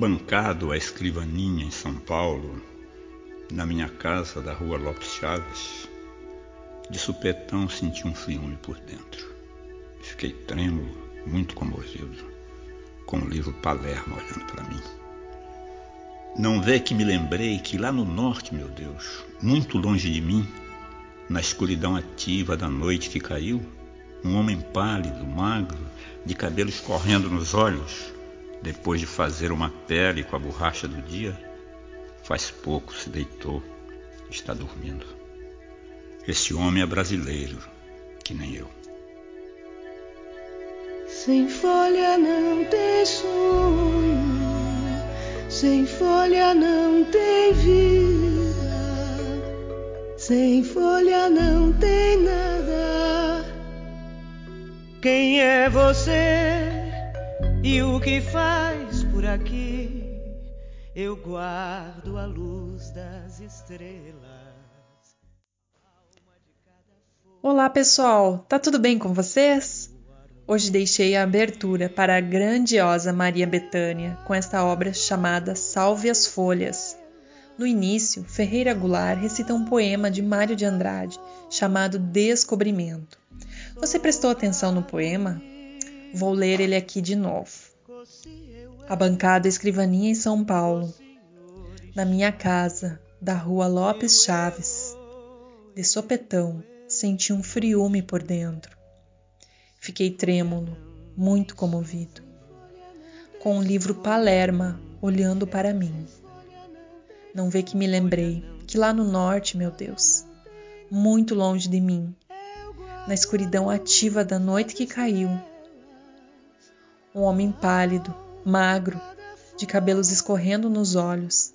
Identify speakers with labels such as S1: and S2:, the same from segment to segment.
S1: Abancado à escrivaninha em São Paulo, na minha casa da rua Lopes Chaves, de supetão senti um ciúme por dentro. Fiquei trêmulo, muito comovido, com o livro Palermo olhando para mim. Não vê que me lembrei que lá no norte, meu Deus, muito longe de mim, na escuridão ativa da noite que caiu, um homem pálido, magro, de cabelos correndo nos olhos, depois de fazer uma pele com a borracha do dia, faz pouco se deitou, está dormindo. Esse homem é brasileiro, que nem eu.
S2: Sem folha não tem sonho, sem folha não tem vida, sem folha não tem nada. Quem é você? E o que faz por aqui? Eu guardo a luz das estrelas.
S3: Olá, pessoal. Tá tudo bem com vocês? Hoje deixei a abertura para a grandiosa Maria Bethânia com esta obra chamada Salve as Folhas. No início, Ferreira Goulart recita um poema de Mário de Andrade chamado Descobrimento. Você prestou atenção no poema? Vou ler ele aqui de novo. A bancada escrivaninha em São Paulo. Na minha casa, da rua Lopes Chaves. De sopetão, senti um friume por dentro. Fiquei trêmulo, muito comovido. Com o livro Palerma olhando para mim. Não vê que me lembrei que lá no norte, meu Deus, muito longe de mim, na escuridão ativa da noite que caiu, um homem pálido, magro, de cabelos escorrendo nos olhos,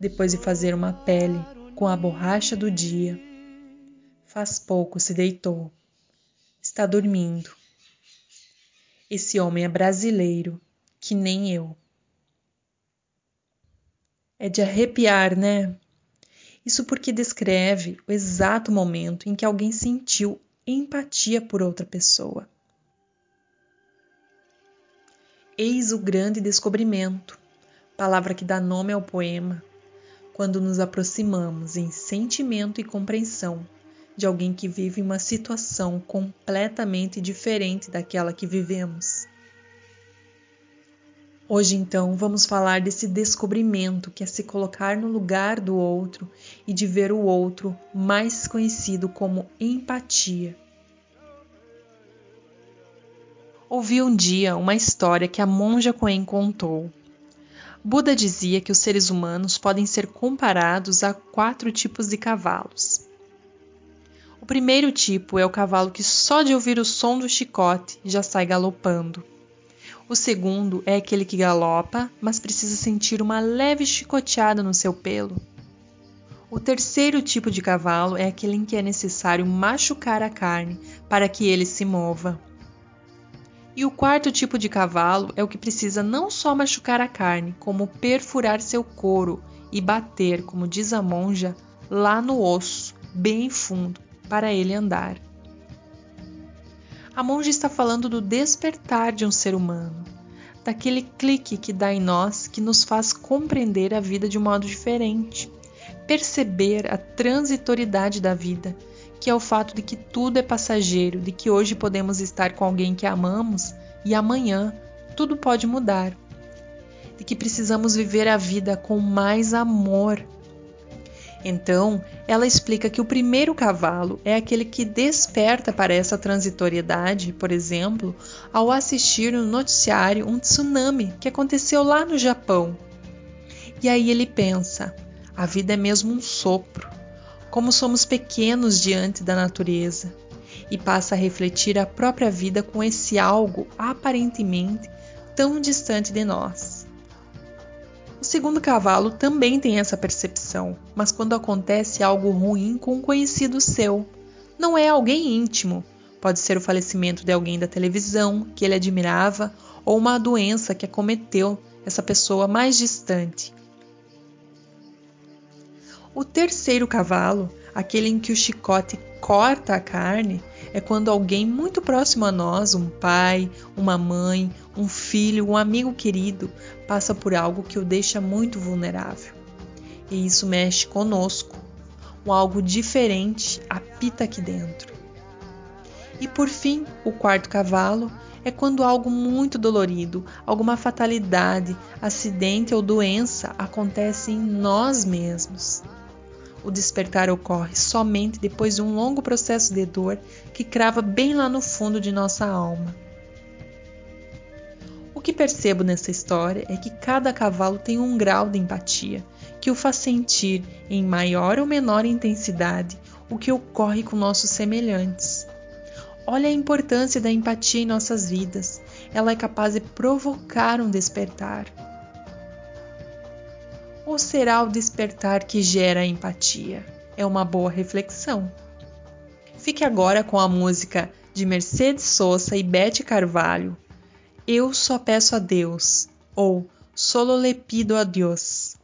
S3: depois de fazer uma pele com a borracha do dia. Faz pouco se deitou. Está dormindo. Esse homem é brasileiro, que nem eu. É de arrepiar, né? Isso porque descreve o exato momento em que alguém sentiu empatia por outra pessoa. Eis o grande descobrimento, palavra que dá nome ao poema, quando nos aproximamos em sentimento e compreensão de alguém que vive uma situação completamente diferente daquela que vivemos. Hoje, então, vamos falar desse descobrimento que é se colocar no lugar do outro e de ver o outro mais conhecido como empatia. Ouvi um dia uma história que a monja Coen contou. Buda dizia que os seres humanos podem ser comparados a quatro tipos de cavalos. O primeiro tipo é o cavalo que só de ouvir o som do chicote já sai galopando. O segundo é aquele que galopa, mas precisa sentir uma leve chicoteada no seu pelo. O terceiro tipo de cavalo é aquele em que é necessário machucar a carne para que ele se mova. E o quarto tipo de cavalo é o que precisa não só machucar a carne, como perfurar seu couro e bater, como diz a monja, lá no osso, bem fundo, para ele andar. A monja está falando do despertar de um ser humano, daquele clique que dá em nós que nos faz compreender a vida de um modo diferente, perceber a transitoriedade da vida que é o fato de que tudo é passageiro, de que hoje podemos estar com alguém que amamos e amanhã tudo pode mudar. De que precisamos viver a vida com mais amor. Então, ela explica que o primeiro cavalo é aquele que desperta para essa transitoriedade, por exemplo, ao assistir no noticiário um tsunami que aconteceu lá no Japão. E aí ele pensa: a vida é mesmo um sopro como somos pequenos diante da natureza, e passa a refletir a própria vida com esse algo aparentemente tão distante de nós. O segundo cavalo também tem essa percepção, mas quando acontece algo ruim com um conhecido seu, não é alguém íntimo, pode ser o falecimento de alguém da televisão que ele admirava ou uma doença que acometeu essa pessoa mais distante. O terceiro cavalo, aquele em que o chicote corta a carne,
S4: é quando alguém muito próximo a nós, um pai, uma mãe, um filho, um amigo querido, passa por algo que o deixa muito vulnerável. E isso mexe conosco. Um algo diferente apita aqui dentro. E por fim, o quarto cavalo é quando algo muito dolorido, alguma fatalidade, acidente ou doença acontece em nós mesmos. O despertar ocorre somente depois de um longo processo de dor que crava bem lá no fundo de nossa alma. O que percebo nessa história é que cada cavalo tem um grau de empatia que o faz sentir, em maior ou menor intensidade, o que ocorre com nossos semelhantes. Olha a importância da empatia em nossas vidas. Ela é capaz de provocar um despertar. Ou será o despertar que gera empatia? É uma boa reflexão. Fique agora com a música de Mercedes Sosa e Bete Carvalho, Eu Só Peço a Deus, ou Solo Le Pido a Deus.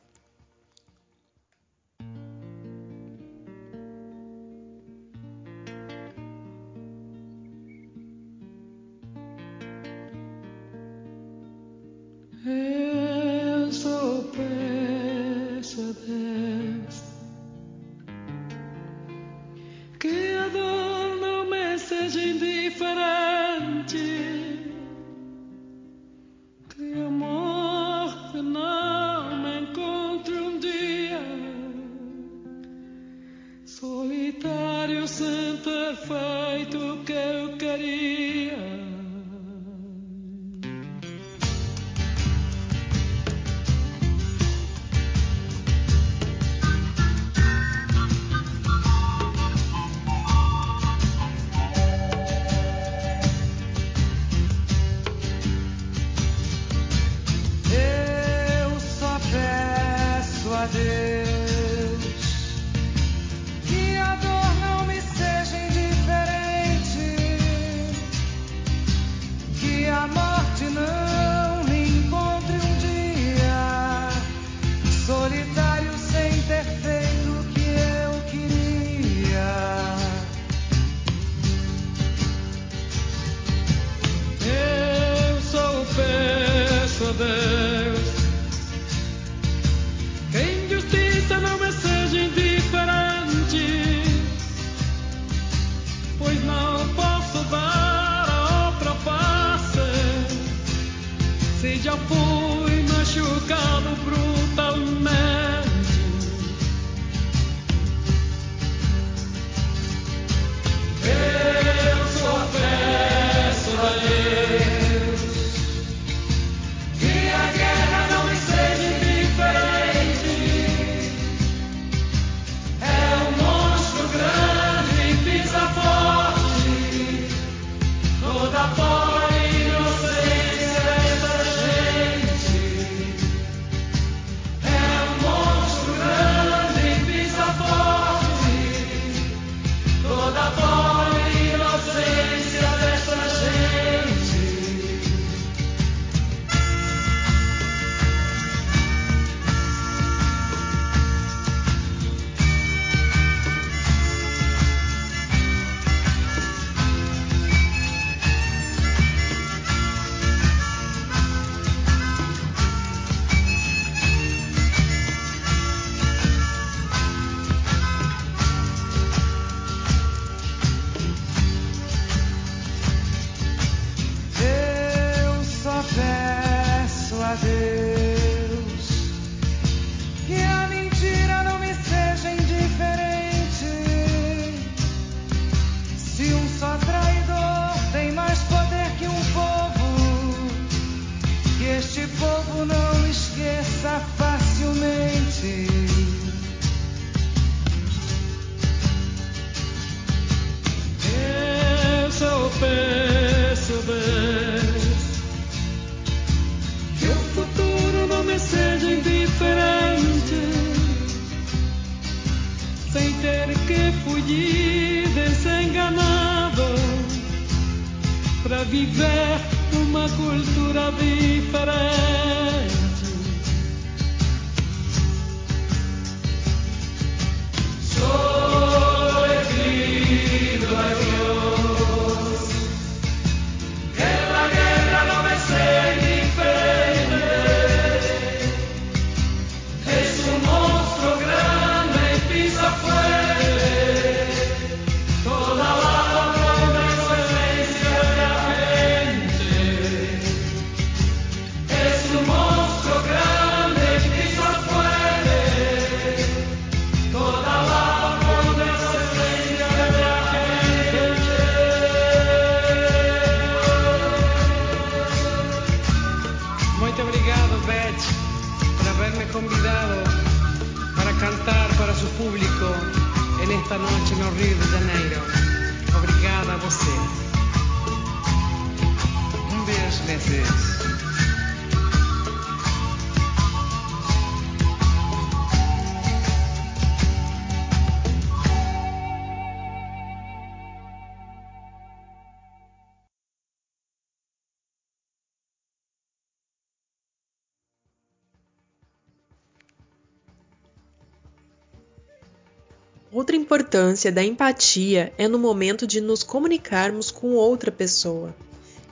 S3: Outra importância da empatia é no momento de nos comunicarmos com outra pessoa.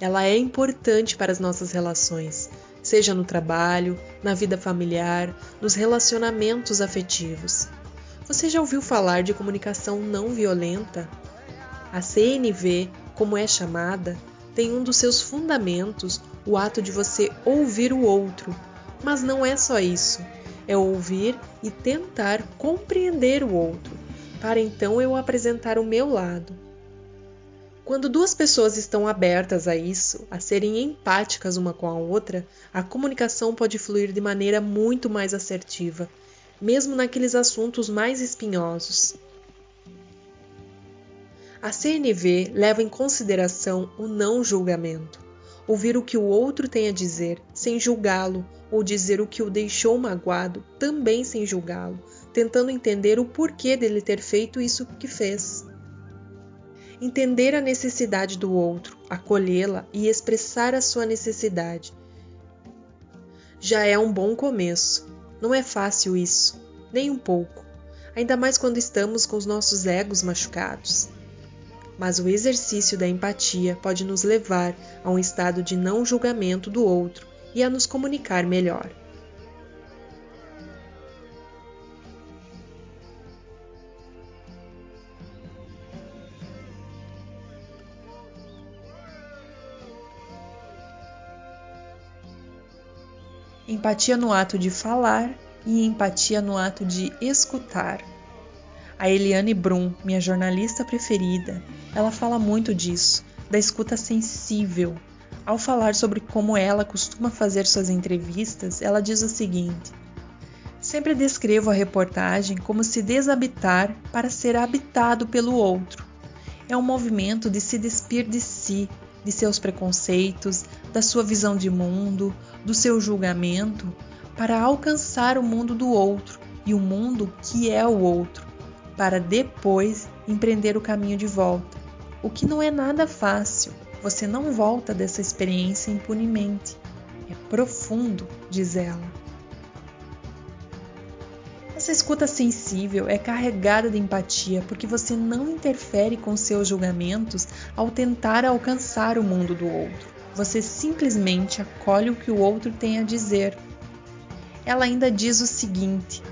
S3: Ela é importante para as nossas relações, seja no trabalho, na vida familiar, nos relacionamentos afetivos. Você já ouviu falar de comunicação não violenta? A CNV, como é chamada, tem um dos seus fundamentos o ato de você ouvir o outro. Mas não é só isso, é ouvir e tentar compreender o outro para então eu apresentar o meu lado. Quando duas pessoas estão abertas a isso, a serem empáticas uma com a outra, a comunicação pode fluir de maneira muito mais assertiva, mesmo naqueles assuntos mais espinhosos. A CNV leva em consideração o não julgamento, ouvir o que o outro tem a dizer sem julgá-lo, ou dizer o que o deixou magoado também sem julgá-lo, tentando entender o porquê dele ter feito isso que fez. Entender a necessidade do outro, acolhê-la e expressar a sua necessidade. Já é um bom começo. Não é fácil isso, nem um pouco, ainda mais quando estamos com os nossos egos machucados. Mas o exercício da empatia pode nos levar a um estado de não julgamento do outro e a nos comunicar melhor. Empatia no ato de falar e empatia no ato de escutar. A Eliane Brum, minha jornalista preferida, ela fala muito disso, da escuta sensível. Ao falar sobre como ela costuma fazer suas entrevistas, ela diz o seguinte: Sempre descrevo a reportagem como se desabitar para ser habitado pelo outro. É um movimento de se despir de si, de seus preconceitos, da sua visão de mundo, do seu julgamento, para alcançar o mundo do outro e o mundo que é o outro, para depois empreender o caminho de volta. O que não é nada fácil, você não volta dessa experiência impunemente. É profundo, diz ela. Essa escuta sensível é carregada de empatia porque você não interfere com seus julgamentos ao tentar alcançar o mundo do outro. Você simplesmente acolhe o que o outro tem a dizer. Ela ainda diz o seguinte: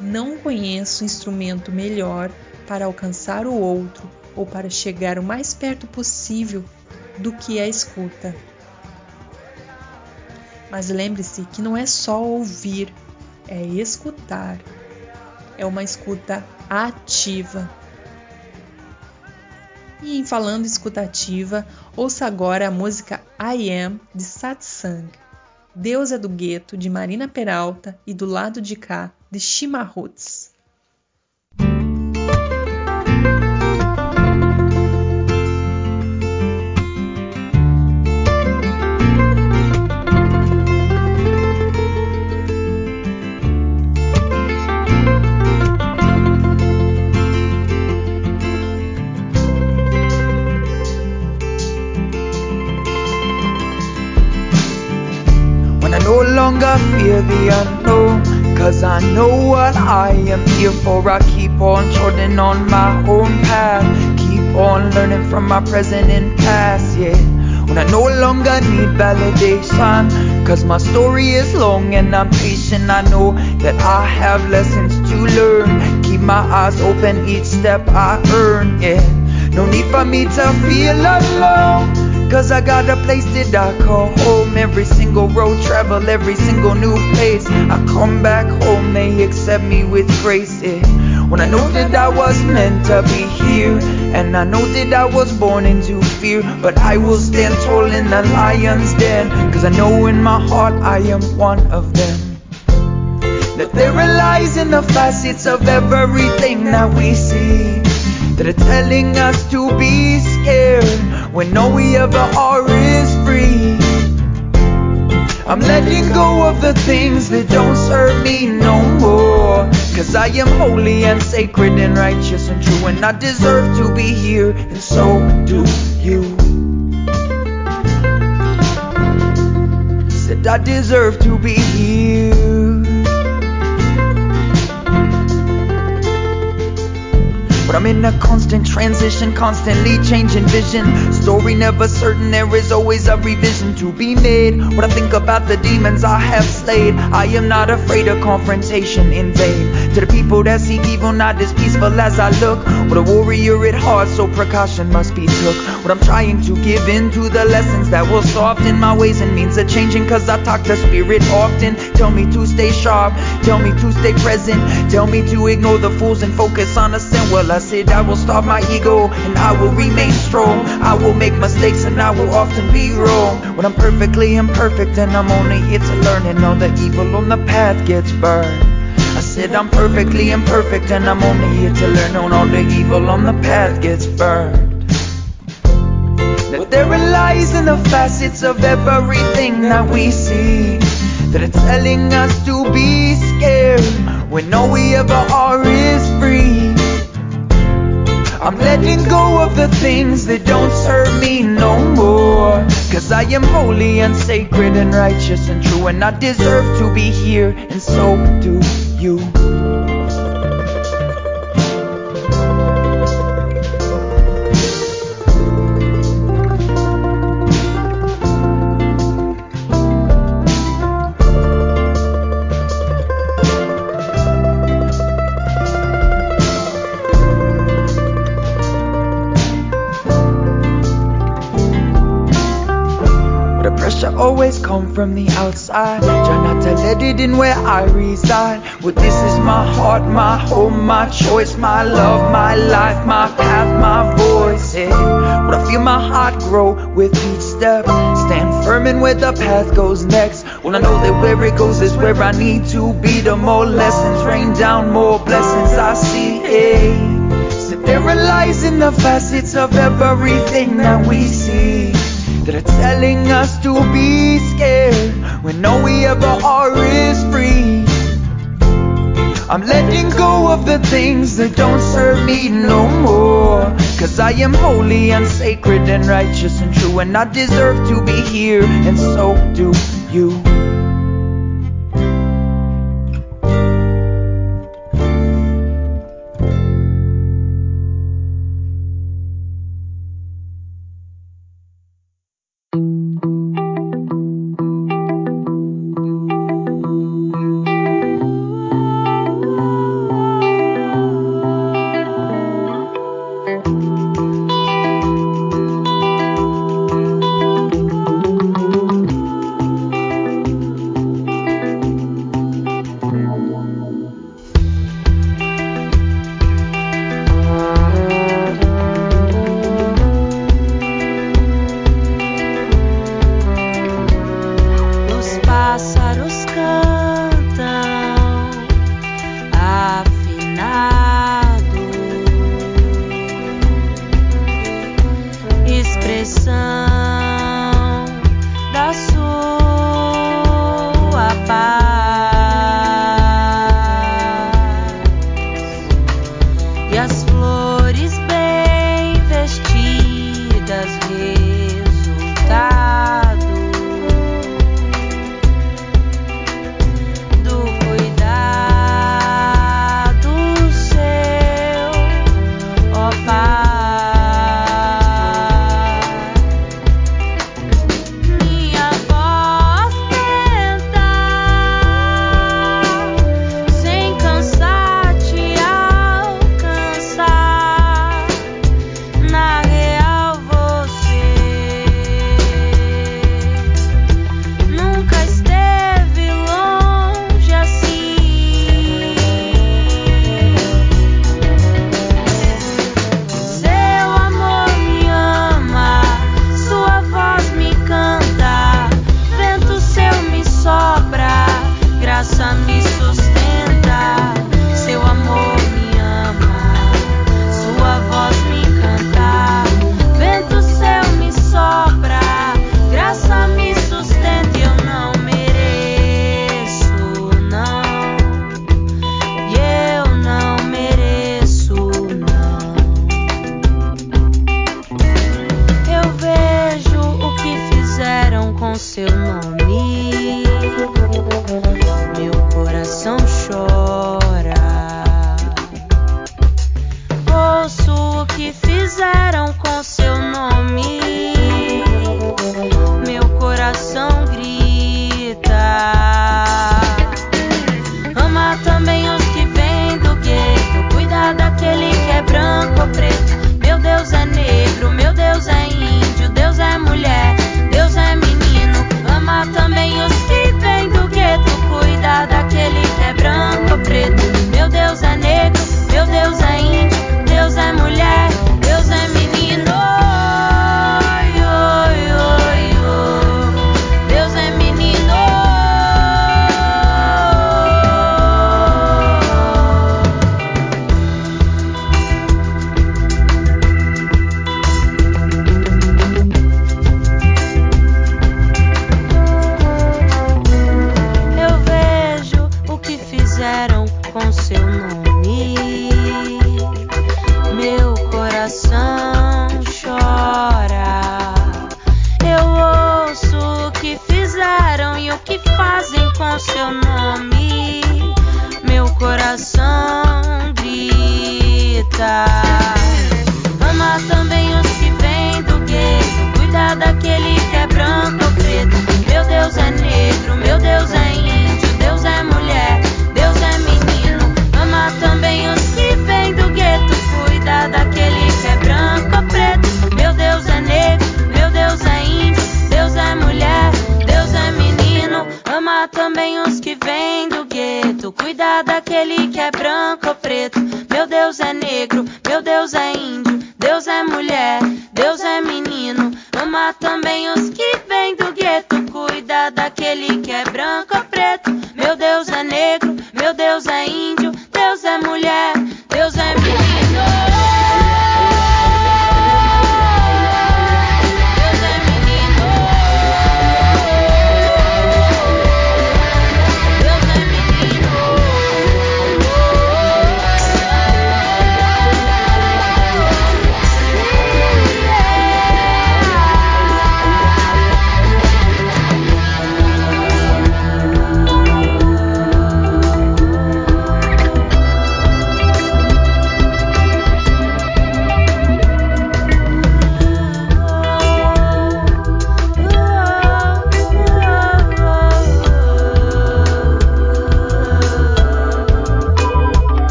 S3: Não conheço instrumento melhor para alcançar o outro ou para chegar o mais perto possível do que a escuta. Mas lembre-se que não é só ouvir é escutar. É uma escuta ativa. E em falando escutativa, ouça agora a música I Am de Satsang, Deus é do Gueto de Marina Peralta e do lado de cá de Shima Roots.
S5: Longer fear the unknown. Cause I know what I am here for. I keep on trotting on my own path. Keep on learning from my present and past, yeah. When I no longer need validation. Cause my story is long and I'm patient. I know that I have lessons to learn. Keep my eyes open each step I earn, yeah. No need for me to feel alone. Cause I got a place that I call home. Every single road travel, every single new place. I come back home, they accept me with grace. Yeah. When I know that I was meant to be here, and I know that I was born into fear, but I will stand tall in the lion's den. Cause I know in my heart I am one of them. That there are lies in the facets of everything that we see that are telling us to be scared when all we ever are is free. I'm letting go of the things that don't serve me no more. Cause I am holy and sacred and righteous and true, and I deserve to be here, and so do you. Said I deserve to be here. But I'm in a constant transition, constantly changing vision. Story never certain, there is always a revision to be made. When I think about the demons I have slayed, I am not afraid of confrontation in vain. To the people that seek evil, not as peaceful as I look. With a warrior at heart, so precaution must be took. What I'm trying to give in to the lessons that will soften my ways and means of changing, cause I talk to spirit often. Tell me to stay sharp, tell me to stay present, tell me to ignore the fools and focus on the sin. Well, I said I will starve my ego and I will remain strong. I will make mistakes and I will often be wrong. When I'm perfectly imperfect and I'm only here to learn, and all the evil on the path gets burned. I said I'm perfectly imperfect and I'm only here to learn and all the evil on the path gets burned. That there are lies in the facets of everything that we see that are telling us to be scared when all we ever are is. I'm letting go of the things that don't serve me no more. Cause I am holy and sacred and righteous and true, and I deserve to be here, and so do you. From the outside. Try not to let it in where I reside. Well, this is my heart, my home, my choice, my love, my life, my path, my voice. Yeah. I feel my heart grow with each step. Stand firm in where the path goes next. Well, I know that where it goes is where I need to be. The more lessons rain down, more blessings I see. Yeah. So there are lies in the facets of everything that we see that are telling us to be when all we ever are is free. I'm letting go of the things that don't serve me no more. Cause I am holy and sacred and righteous and true, and I deserve to be here, and so do you.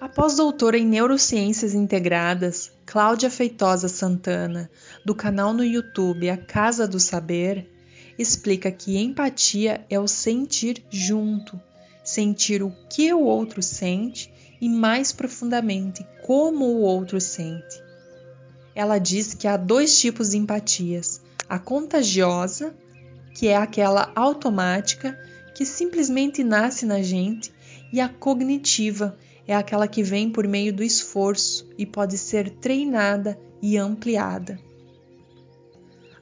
S6: A
S3: pós-doutora em Neurociências Integradas Cláudia Feitosa Santana, do canal no YouTube A Casa do Saber, explica que empatia é o sentir junto, sentir o que o outro sente e mais profundamente como o outro sente. Ela diz que há dois tipos de empatias: a contagiosa, que é aquela automática que simplesmente nasce na gente, e a cognitiva, é aquela que vem por meio do esforço e pode ser treinada e ampliada.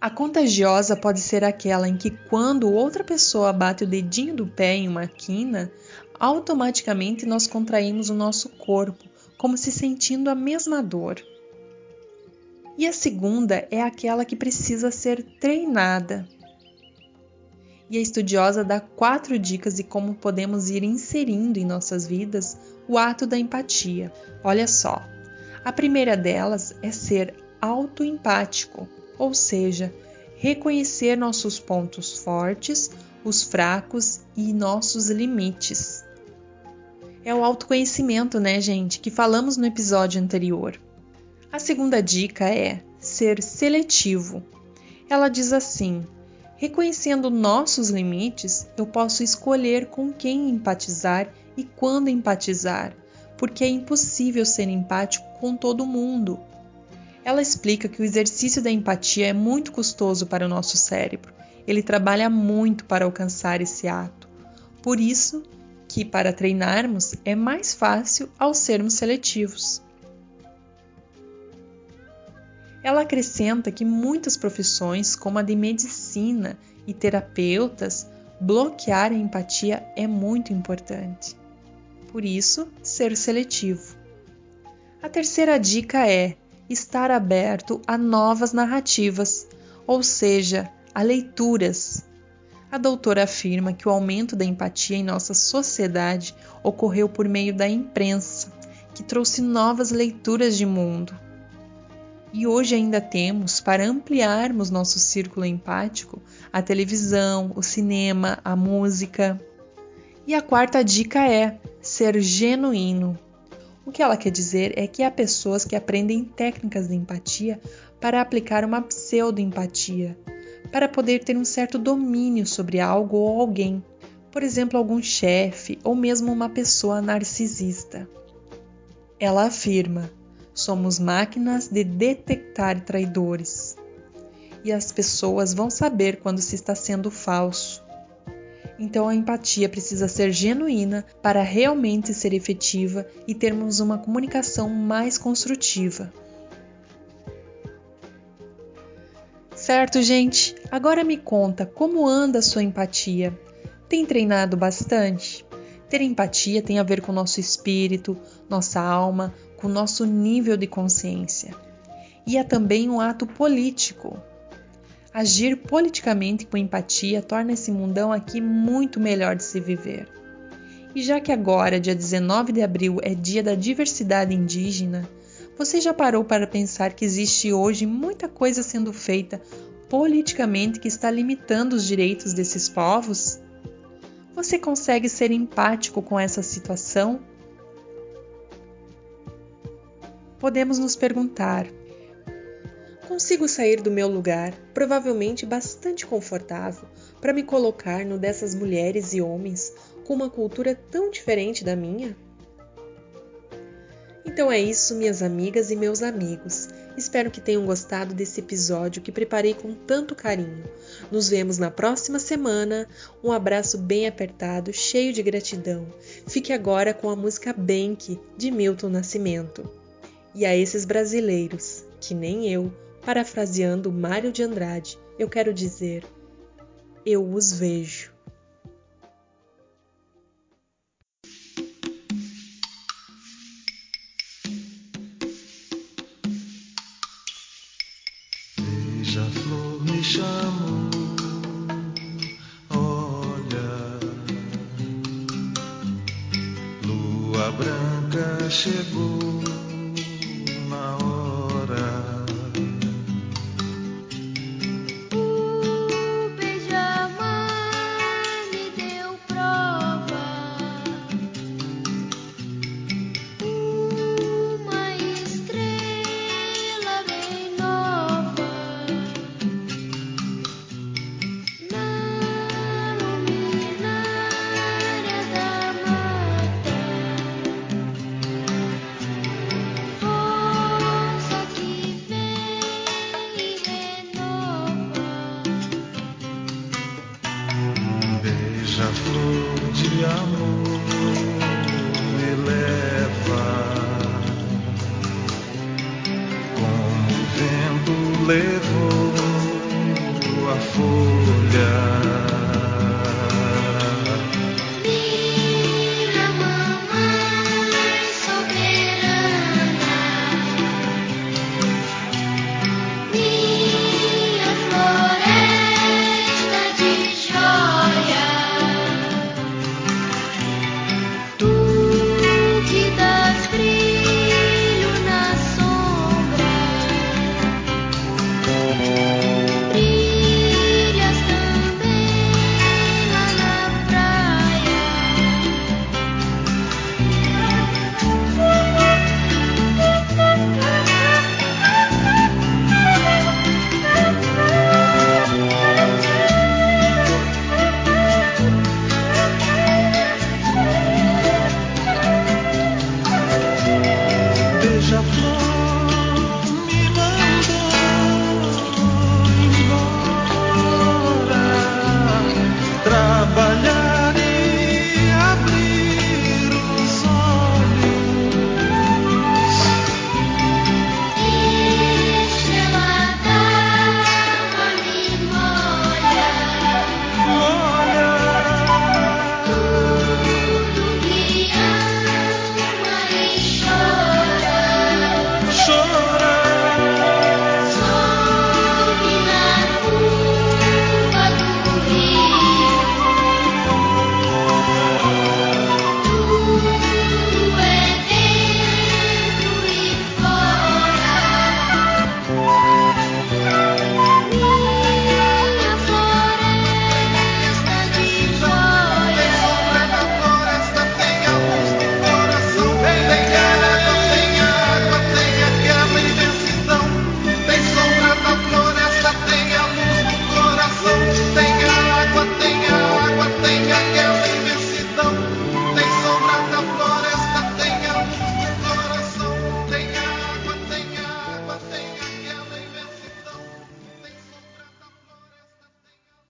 S3: A contagiosa pode ser aquela em que, quando outra pessoa bate o dedinho do pé em uma quina, automaticamente nós contraímos o nosso corpo, como se sentindo a mesma dor. E a segunda é aquela que precisa ser treinada. E a estudiosa dá quatro dicas de como podemos ir inserindo em nossas vidas o ato da empatia. Olha só, a primeira delas é ser autoempático, ou seja, reconhecer nossos pontos fortes, os fracos e nossos limites. É o autoconhecimento, né, gente, que falamos no episódio anterior. A segunda dica é ser seletivo. Ela diz assim: reconhecendo nossos limites, eu posso escolher com quem empatizar e quando empatizar, porque é impossível ser empático com todo mundo. Ela explica que o exercício da empatia é muito custoso para o nosso cérebro. Ele trabalha muito para alcançar esse ato. Por isso que para treinarmos é mais fácil ao sermos seletivos. Ela acrescenta que muitas profissões, como a de medicina e terapeutas, bloquear a empatia é muito importante por isso, ser seletivo. A terceira dica é estar aberto a novas narrativas, ou seja, a leituras. A doutora afirma que o aumento da empatia em nossa sociedade ocorreu por meio da imprensa, que trouxe novas leituras de mundo. E hoje ainda temos, para ampliarmos nosso círculo empático, a televisão, o cinema, a música. E a quarta dica é ser genuíno. O que ela quer dizer é que há pessoas que aprendem técnicas de empatia para aplicar uma pseudo-empatia, para poder ter um certo domínio sobre algo ou alguém, por exemplo, algum chefe ou mesmo uma pessoa narcisista. Ela afirma: somos máquinas de detectar traidores. E as pessoas vão saber quando se está sendo falso então a empatia precisa ser genuína para realmente ser efetiva e termos uma comunicação mais construtiva. Certo, gente? Agora me conta como anda a sua empatia. Tem treinado bastante? Ter empatia tem a ver com nosso espírito, nossa alma, com nosso nível de consciência. E é também um ato político, Agir politicamente com empatia torna esse mundão aqui muito melhor de se viver. E já que agora, dia 19 de abril, é dia da diversidade indígena, você já parou para pensar que existe hoje muita coisa sendo feita politicamente que está limitando os direitos desses povos? Você consegue ser empático com essa situação? Podemos nos perguntar: Consigo sair do meu lugar, provavelmente bastante confortável, para me colocar no dessas mulheres e homens com uma cultura tão diferente da minha? Então é isso, minhas amigas e meus amigos. Espero que tenham gostado desse episódio que preparei com tanto carinho. Nos vemos na próxima semana. Um abraço bem apertado, cheio de gratidão. Fique agora com a música Bank de Milton Nascimento. E a esses brasileiros, que nem eu, Parafraseando Mário de Andrade, eu quero dizer: eu os vejo.
S7: Veja a flor me chamou, olha, lua branca chegou.